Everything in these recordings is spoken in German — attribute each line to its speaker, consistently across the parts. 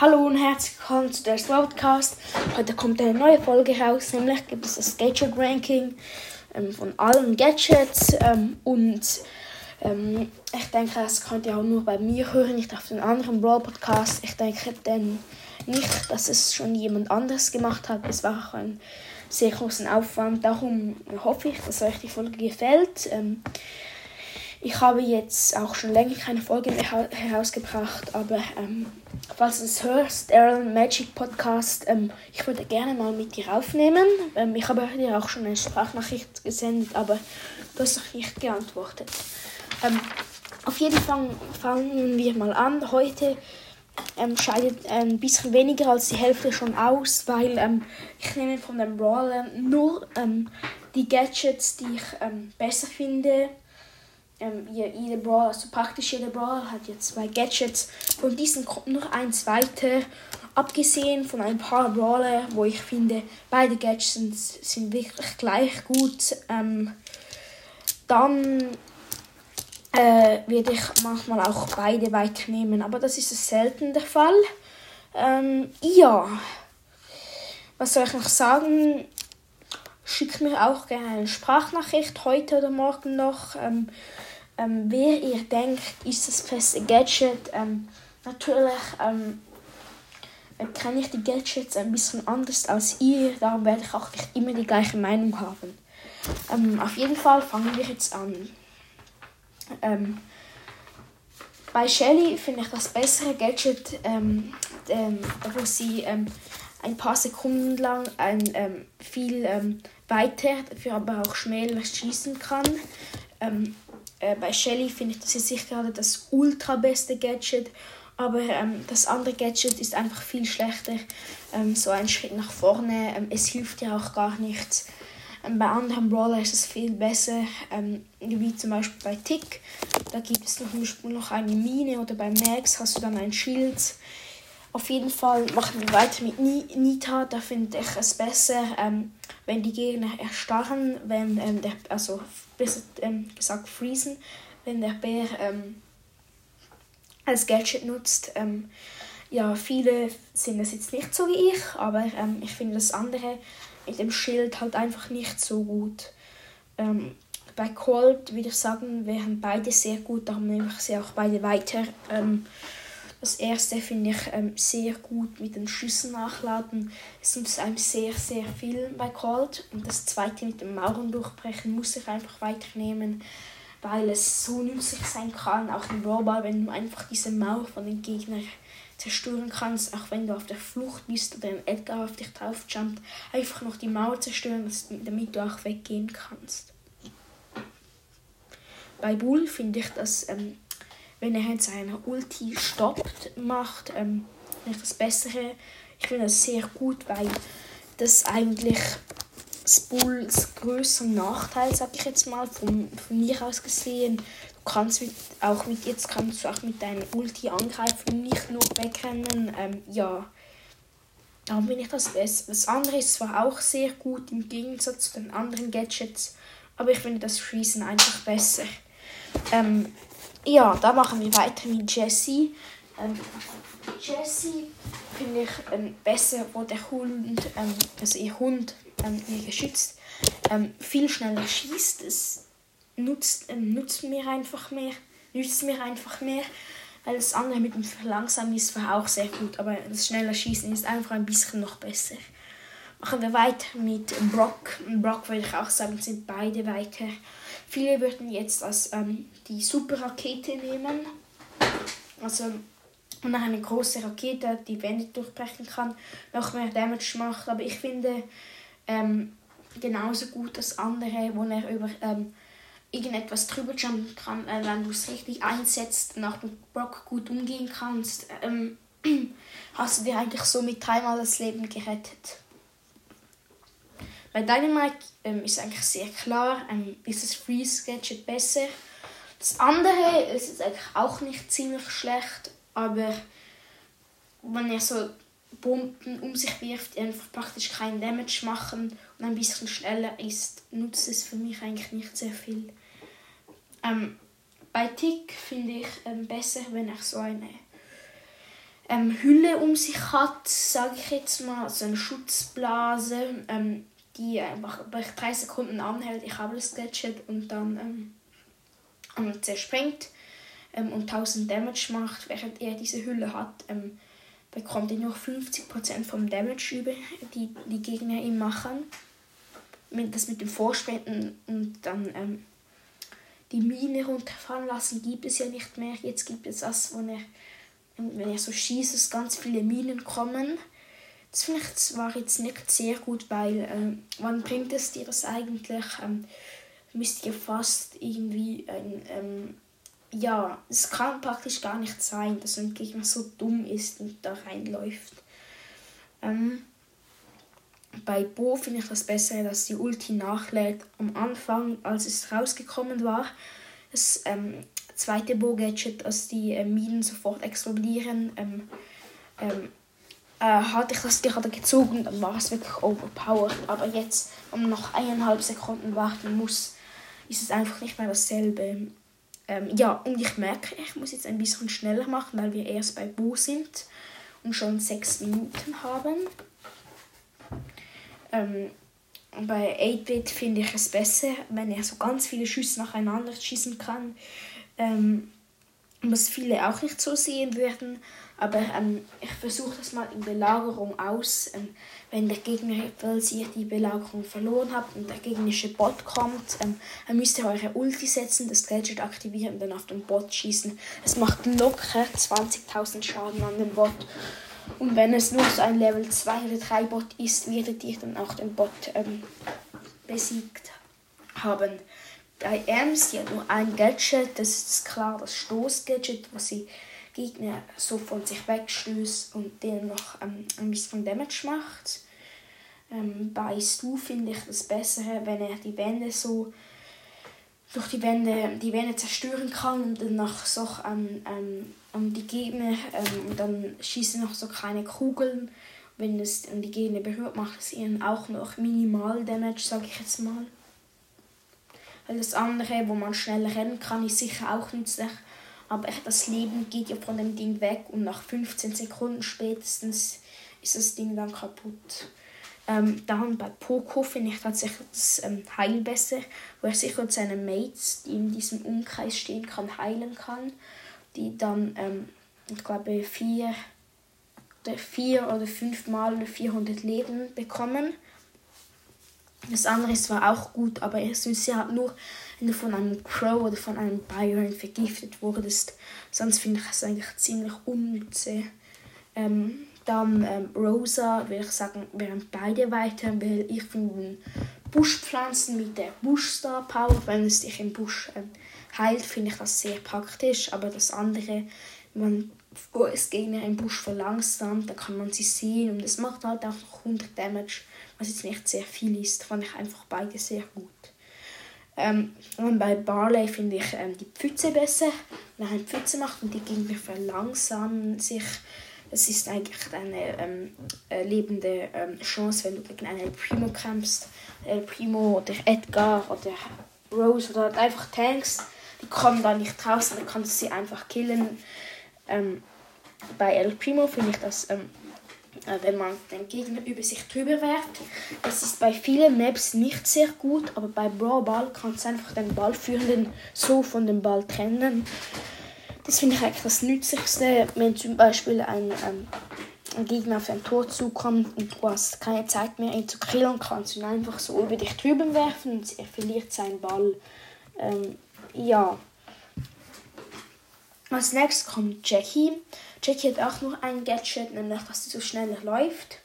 Speaker 1: Hallo und herzlich willkommen zu der Podcast. Heute kommt eine neue Folge raus, nämlich gibt es das Gadget Ranking ähm, von allen Gadgets ähm, und ähm, ich denke, das könnt ihr auch nur bei mir hören, nicht auf den anderen Brawl Podcast. Ich denke denn nicht, dass es schon jemand anderes gemacht hat. Es war auch ein sehr großen Aufwand. Darum hoffe ich, dass euch die Folge gefällt. Ähm, ich habe jetzt auch schon länger keine Folge mehr herausgebracht, aber ähm, falls du es hörst, Aaron Magic Podcast, ähm, ich würde gerne mal mit dir aufnehmen. Ähm, ich habe dir auch schon eine Sprachnachricht gesendet, aber du hast noch nicht geantwortet. Ähm, auf jeden Fall fangen wir mal an. Heute ähm, scheidet ein bisschen weniger als die Hälfte schon aus, weil ähm, ich nehme von den Brawlern nur ähm, die Gadgets, die ich ähm, besser finde ähm, jeder Brawler, also praktisch jeder Brawler hat jetzt zwei Gadgets. Von diesen kommt noch eins weiter. Abgesehen von ein paar Brawler, wo ich finde, beide Gadgets sind, sind wirklich gleich gut. Ähm, dann äh, werde ich manchmal auch beide weiternehmen, aber das ist selten der Fall. Ähm, ja, was soll ich noch sagen? Schickt mir auch gerne eine Sprachnachricht heute oder morgen noch. Ähm, ähm, wer ihr denkt, ist das beste Gadget. Ähm, natürlich ähm, kenne ich die Gadgets ein bisschen anders als ihr, darum werde ich auch nicht immer die gleiche Meinung haben. Ähm, auf jeden Fall fangen wir jetzt an. Ähm, bei Shelly finde ich das bessere Gadget, ähm, wo sie ein paar Sekunden lang ein, viel weiter, dafür aber auch schneller schießen kann. Äh, bei Shelly finde ich das jetzt nicht gerade das ultra beste Gadget, aber ähm, das andere Gadget ist einfach viel schlechter. Ähm, so ein Schritt nach vorne, ähm, es hilft ja auch gar nichts. Ähm, bei anderen Brawler ist es viel besser, ähm, wie zum Beispiel bei Tick. Da gibt es noch, noch eine Mine oder bei Max hast du dann ein Schild. Auf jeden Fall machen wir weiter mit Nita. Da finde ich es besser, ähm, wenn die Gegner erstarren, wenn ähm, der, also besser ähm, gesagt freezen, wenn der Bär ähm, als Gadget nutzt. Ähm, ja, viele sind es jetzt nicht so wie ich, aber ähm, ich finde das andere mit dem Schild halt einfach nicht so gut. Ähm, bei Cold würde ich sagen, wären beide sehr gut, darum nehme sie auch beide weiter. Das erste finde ich ähm, sehr gut mit den Schüssen nachladen. Es nutzt einem sehr, sehr viel bei Cold. Und das zweite mit dem Mauern durchbrechen muss ich einfach weiternehmen, weil es so nützlich sein kann, auch im Brawlball, wenn du einfach diese Mauer von den Gegnern zerstören kannst, auch wenn du auf der Flucht bist oder ein Edgar auf dich drauf jumpt, einfach noch die Mauer zerstören, damit du auch weggehen kannst. Bei Bull finde ich das ähm, wenn er jetzt seine Ulti stoppt, macht, ähm, ich das Bessere. Ich finde das sehr gut, weil das eigentlich Bulls größter Nachteil, sag ich jetzt mal, von, von mir aus gesehen. Du kannst mit, auch mit, jetzt kannst du auch mit deinem Ulti angreifen, nicht nur wegrennen. Ähm, ja, darum bin ich das besser. Das andere ist zwar auch sehr gut im Gegensatz zu den anderen Gadgets, aber ich finde das Freezen einfach besser. Ähm, ja, da machen wir weiter mit Jessie. Ähm, Jessie finde ich ähm, besser, wo der Hund, ähm, also ihr Hund, ähm, ihr geschützt, ähm, viel schneller schießt. Es nutzt, ähm, nutzt mir einfach mehr, nützt mir einfach mehr. Weil das andere mit dem Verlangsamen ist zwar auch sehr gut, aber das schneller Schießen ist einfach ein bisschen noch besser. Machen wir weiter mit Brock. Brock würde ich auch sagen, sind beide weiter. Viele würden jetzt als ähm, die Superrakete nehmen. Also und eine große Rakete, die Wände durchbrechen kann, noch mehr Damage macht. Aber ich finde ähm, genauso gut das andere, wo er über ähm, irgendetwas drüber jumpen kann, äh, wenn du es richtig einsetzt und auch mit Brock gut umgehen kannst, ähm, hast du dir eigentlich so mit dreimal das Leben gerettet. Bei Dynamite ähm, ist eigentlich sehr klar, ähm, ist das Freeze Gadget besser. Das andere ist jetzt eigentlich auch nicht ziemlich schlecht, aber wenn er so Bomben um sich wirft, die einfach praktisch keinen Damage machen und ein bisschen schneller ist, nutzt es für mich eigentlich nicht sehr viel. Ähm, bei Tick finde ich ähm, besser, wenn er so eine ähm, Hülle um sich hat, sage ich jetzt mal, so eine Schutzblase, ähm, die einfach bei drei Sekunden anhält. Ich habe das Gadget und dann ähm, zerspringt ähm, und 1000 Damage macht, während er diese Hülle hat. Ähm, bekommt er nur 50% vom Damage über, die die Gegner ihm machen. Das mit dem Vorsprinten und dann ähm, die Mine runterfallen lassen, gibt es ja nicht mehr. Jetzt gibt es das, wo er wenn er so schießt, dass ganz viele Minen kommen. Das finde ich zwar jetzt nicht sehr gut, weil ähm, wann bringt es dir das eigentlich? Ähm, müsste ja fast irgendwie ein, ähm, ja, es kann praktisch gar nicht sein, dass ein Gegner so dumm ist und da reinläuft. Ähm, bei Bo finde ich das besser, dass die Ulti nachlädt am Anfang, als es rausgekommen war. Das ähm, zweite Bo-Gadget, als die äh, Minen sofort explodieren, ähm, ähm, äh, hatte ich das gerade gezogen, dann war es wirklich overpowered. Aber jetzt, wenn man noch eineinhalb Sekunden warten muss, ist es einfach nicht mehr dasselbe. Ähm, ja, und ich merke, ich muss jetzt ein bisschen schneller machen, weil wir erst bei Bo sind und schon sechs Minuten haben. Ähm, bei 8-Bit finde ich es besser, wenn er so ganz viele Schüsse nacheinander schießen kann. Ähm, was viele auch nicht so sehen würden. Aber ähm, ich versuche das mal in Belagerung aus. Ähm, wenn der Gegner, falls ihr die Belagerung verloren habt und der gegnerische Bot kommt, ähm, dann müsst ihr eure Ulti setzen, das Gadget aktivieren und dann auf den Bot schießen. Es macht locker 20.000 Schaden an den Bot. Und wenn es nur so ein Level 2 oder 3 Bot ist, werdet ihr dann auch den Bot ähm, besiegt haben bei Ems, die hat nur ein Gadget, das ist klar das Stoß-Gadget, wo sie Gegner so von sich wegstößt und denen noch ähm, ein bisschen Damage macht. Ähm, bei Stu finde ich das Bessere, wenn er die Wände so durch die Wände, die Wände zerstören kann und dann noch so an, ähm, an die Gegner ähm, und dann schießen noch so kleine Kugeln. Wenn es die Gegner berührt, macht es ihnen auch noch minimal Damage, sage ich jetzt mal. Das andere, wo man schneller rennen kann, ist sicher auch nützlich. Aber das Leben geht ja von dem Ding weg und nach 15 Sekunden spätestens ist das Ding dann kaputt. Ähm, dann bei Poco finde ich tatsächlich das ähm, Heil besser, wo er sich und seine Mates, die in diesem Umkreis stehen kann, heilen kann. Die dann, ähm, ich glaube, vier, vier oder fünf Mal 400 Leben bekommen. Das andere ist zwar auch gut, aber es ist ja nur, wenn du von einem Crow oder von einem Byron vergiftet wurdest. Sonst finde ich es eigentlich ziemlich unnütze. Ähm, dann ähm, Rosa, würde ich sagen, wären beide weiter, weil ich finde Buschpflanzen mit der Buschstar Power, wenn es dich im Busch ähm, heilt, finde ich das sehr praktisch. Aber das andere, man oh, es Gegner im Busch verlangsamt, da kann man sie sehen und es macht halt auch noch 100 Damage was jetzt nicht sehr viel ist, fand ich einfach beide sehr gut. Ähm, und bei Barley finde ich ähm, die Pfütze besser. Wenn er eine Pfütze macht und die Gegner verlangsamen sich, das ist eigentlich eine ähm, äh, lebende ähm, Chance, wenn du gegen einen Primo kämpfst. El Primo oder Edgar oder Rose oder einfach Tanks, die kommen da nicht raus, dann kannst du sie einfach killen. Ähm, bei El Primo finde ich das ähm, äh, wenn man den Gegner über sich drüber werft. Das ist bei vielen Maps nicht sehr gut, aber bei Brawl Ball kannst du einfach den Ballführenden so von dem Ball trennen. Das finde ich eigentlich das Nützlichste, wenn zum Beispiel ein, ähm, ein Gegner auf ein Tor zukommt und du hast keine Zeit mehr, ihn zu killen, kannst du ihn einfach so über dich drüber werfen und er verliert seinen Ball. Ähm, ja. Als nächstes kommt Jackie. Jackie hat auch nur ein Gadget, nämlich dass sie so schnell läuft.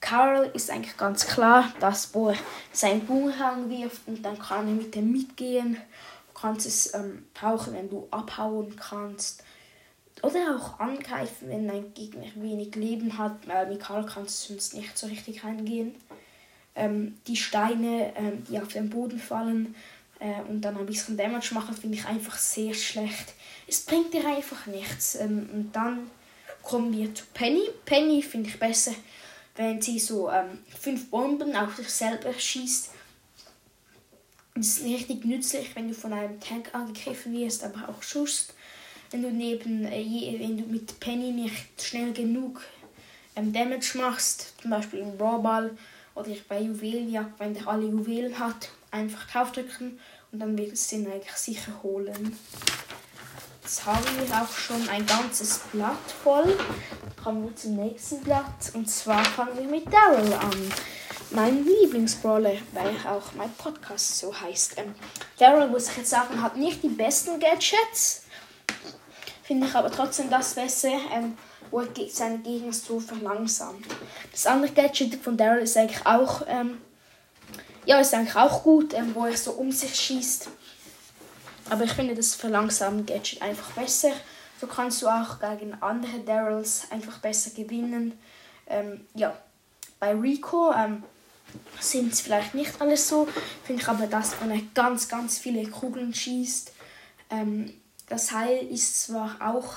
Speaker 1: Carol ist eigentlich ganz klar, dass er seinen Boomerang wirft und dann kann er mit dem mitgehen. Du kannst es ähm, brauchen, wenn du abhauen kannst. Oder auch angreifen, wenn dein Gegner wenig Leben hat, weil mit Carol kannst du sonst nicht so richtig reingehen. Ähm, die Steine, ähm, die auf den Boden fallen äh, und dann ein bisschen Damage machen, finde ich einfach sehr schlecht es bringt dir einfach nichts. Ähm, und dann kommen wir zu Penny. Penny finde ich besser, wenn sie so ähm, fünf Bomben auf sich selber schießt. Das ist richtig nützlich, wenn du von einem Tank angegriffen wirst, aber auch schust. wenn du neben, äh, wenn du mit Penny nicht schnell genug ähm, Damage machst, zum Beispiel im Brawlball oder bei Juwelenjagd, wenn der alle Juwelen hat, einfach draufdrücken und dann wird es den eigentlich sicher holen. Jetzt haben wir auch schon ein ganzes Blatt voll. Kommen wir zum nächsten Blatt und zwar fangen wir mit Daryl an. Mein Lieblingsbrawler, weil auch mein Podcast so heißt. Ähm, Daryl, muss ich jetzt sagen, hat nicht die besten Gadgets. Finde ich aber trotzdem das besser. Ähm, wo er seine Gegner so verlangsamt. Das andere Gadget von Daryl ist eigentlich auch, ähm, ja, ist eigentlich auch gut, ähm, wo er so um sich schießt. Aber ich finde das verlangsamen Gadget einfach besser. So kannst du auch gegen andere Daryls einfach besser gewinnen. Ähm, ja, bei Rico ähm, sind es vielleicht nicht alles so. Finde ich aber, dass er ganz, ganz viele Kugeln schießt. Ähm, das Heil ist zwar auch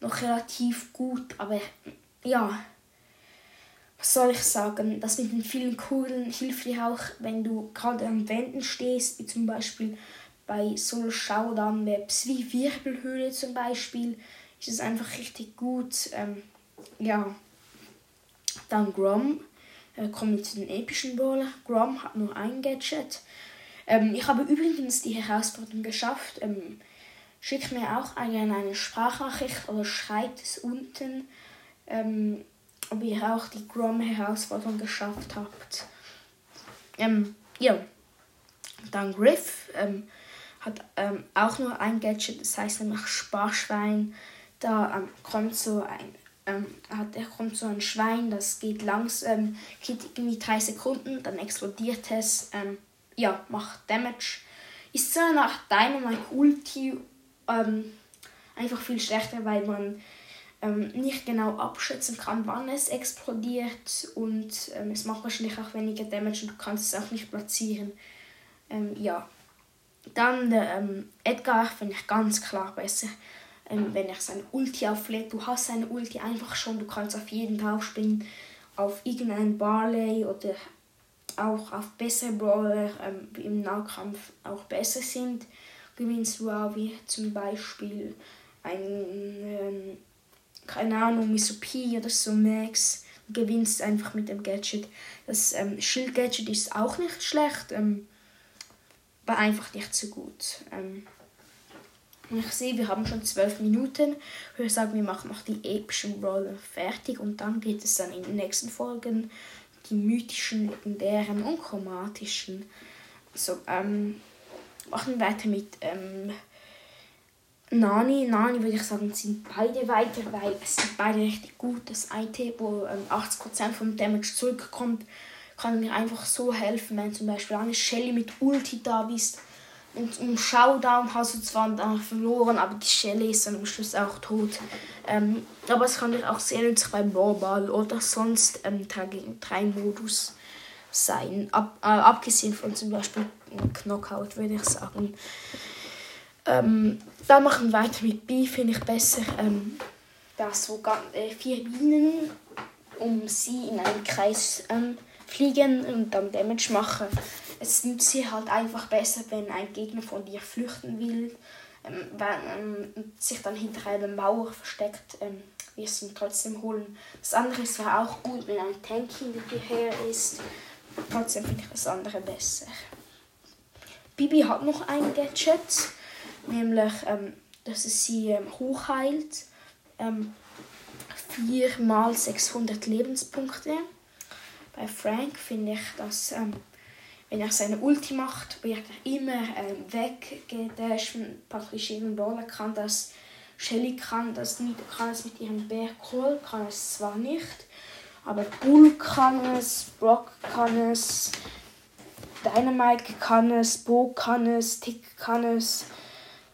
Speaker 1: noch relativ gut, aber ja, was soll ich sagen? Das mit den vielen Kugeln hilft dir auch, wenn du gerade an Wänden stehst, wie zum Beispiel bei Solo Showdown Maps wie Wirbelhöhle zum Beispiel, ist es einfach richtig gut. Ähm, ja, dann Grom. Äh, kommen wir zu den epischen Brawler. Grom hat nur ein Gadget. Ähm, ich habe übrigens die Herausforderung geschafft. Ähm, Schickt mir auch eine, eine Sprachnachricht oder schreibt es unten, ähm, ob ihr auch die Grom-Herausforderung geschafft habt. Ähm, ja, dann Griff ähm, hat ähm, auch nur ein Gadget, das heißt nämlich Sparschwein. Da ähm, kommt so ein ähm, hat, er kommt so ein Schwein, das geht langsam, geht irgendwie drei Sekunden, dann explodiert es, ähm, ja, macht Damage. Ist so nach Dynamite Ulti ähm, einfach viel schlechter, weil man ähm, nicht genau abschätzen kann, wann es explodiert und ähm, es macht wahrscheinlich auch weniger Damage und du kannst es auch nicht platzieren. Ähm, ja. Dann der ähm, Edgar finde ich ganz klar besser, ähm, wenn er seine Ulti auflädt. Du hast seine Ulti einfach schon, du kannst auf jeden draufspringen, auf irgendeinen Barley oder auch auf bessere Brawler, ähm, im Nahkampf auch besser sind gewinnst du auch wie zum Beispiel ein, ähm, keine Ahnung, Misopi oder so Max. Gewinnst einfach mit dem Gadget. Das ähm, Schild-Gadget ist auch nicht schlecht, ähm, aber einfach nicht so gut. Ähm, ich sehe, wir haben schon zwölf Minuten. Ich würde sagen, wir machen noch die epischen Brawler fertig und dann geht es dann in den nächsten Folgen die mythischen, legendären und chromatischen. So, ähm, machen wir weiter mit ähm, Nani. Nani würde ich sagen, sind beide weiter, weil es sind beide richtig gut. Das eine, wo ähm, 80% vom Damage zurückkommt, kann mir einfach so helfen, wenn zum Beispiel eine Shelly mit Ulti da bist. Und im Showdown hast du zwar dann verloren, aber die Shelly ist dann am Schluss auch tot. Ähm, aber es kann dir auch sehr nützlich beim Ballball oder sonst ähm, 3 gegen 3 Modus sein. Ab, äh, abgesehen von zum Beispiel Knockout, würde ich sagen. Ähm, dann machen wir weiter mit B, finde ich besser. Ähm, da so äh, vier Bienen um sie in einen Kreis ähm, fliegen und dann Damage machen. Es nützt sie halt einfach besser, wenn ein Gegner von dir flüchten will, ähm, wenn, ähm, sich dann hinter einer Mauer versteckt, ähm, wirst du ihn trotzdem holen. Das andere ist zwar auch gut, wenn ein Tank hinter dir her ist, Trotzdem finde ich das andere besser. Bibi hat noch ein Gadget, nämlich, ähm, dass es sie ähm, hochheilt. Ähm, 4 mal 600 Lebenspunkte. Bei Frank finde ich, dass ähm, wenn er seine Ulti macht, wird er immer ähm, weggedasht. Praktisch jeden Roller kann das. Shelly kann das nicht, kann es mit ihrem Bär Crawl, kann es zwar nicht. Aber Bull kann es, Brock kann es, Dynamite kann es, Bo kann es, Tick kann es.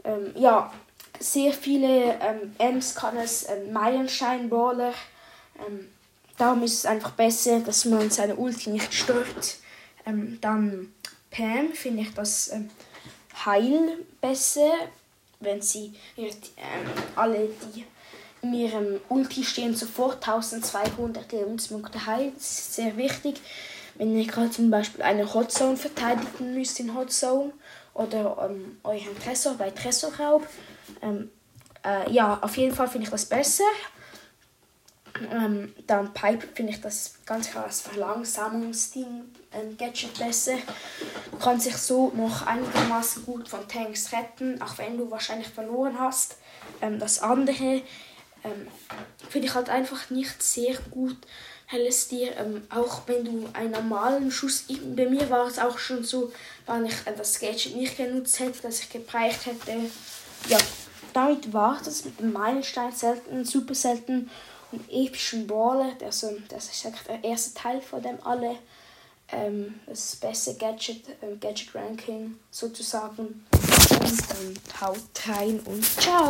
Speaker 1: Ähm, ja, sehr viele ähm, Ems kann es, ähm, Meilenstein Brawler. Ähm, darum ist es einfach besser, dass man seine Ulti nicht stört. Ähm, dann Pam finde ich das ähm, Heil besser, wenn sie ähm, alle die in ihrem Ulti stehen sofort 1200 Lebenspunkte heil. Das ist sehr wichtig, wenn ihr gerade zum Beispiel eine Hotzone verteidigen müsst in Hotzone oder ähm, euren Tresor bei Tresorraub. Ähm, Äh, ja, auf jeden Fall finde ich das besser. Ähm, dann Pipe finde ich das ganz klar als Verlangsamungsding ähm, besser. Du kannst dich so noch einigermaßen gut von Tanks retten, auch wenn du wahrscheinlich verloren hast. Ähm, das andere ähm, finde ich halt einfach nicht sehr gut, weil es dir, ähm, auch wenn du einen normalen Schuss, bei mir war es auch schon so, wenn ich äh, das Gadget nicht genutzt hätte, dass ich gebraucht hätte. Ja, damit war das mit dem Meilenstein selten, super selten und epischen Brawler. Also, das ist der erste Teil von dem alle. Ähm, das beste Gadget, ähm, Gadget Ranking sozusagen. Und dann haut rein und ciao!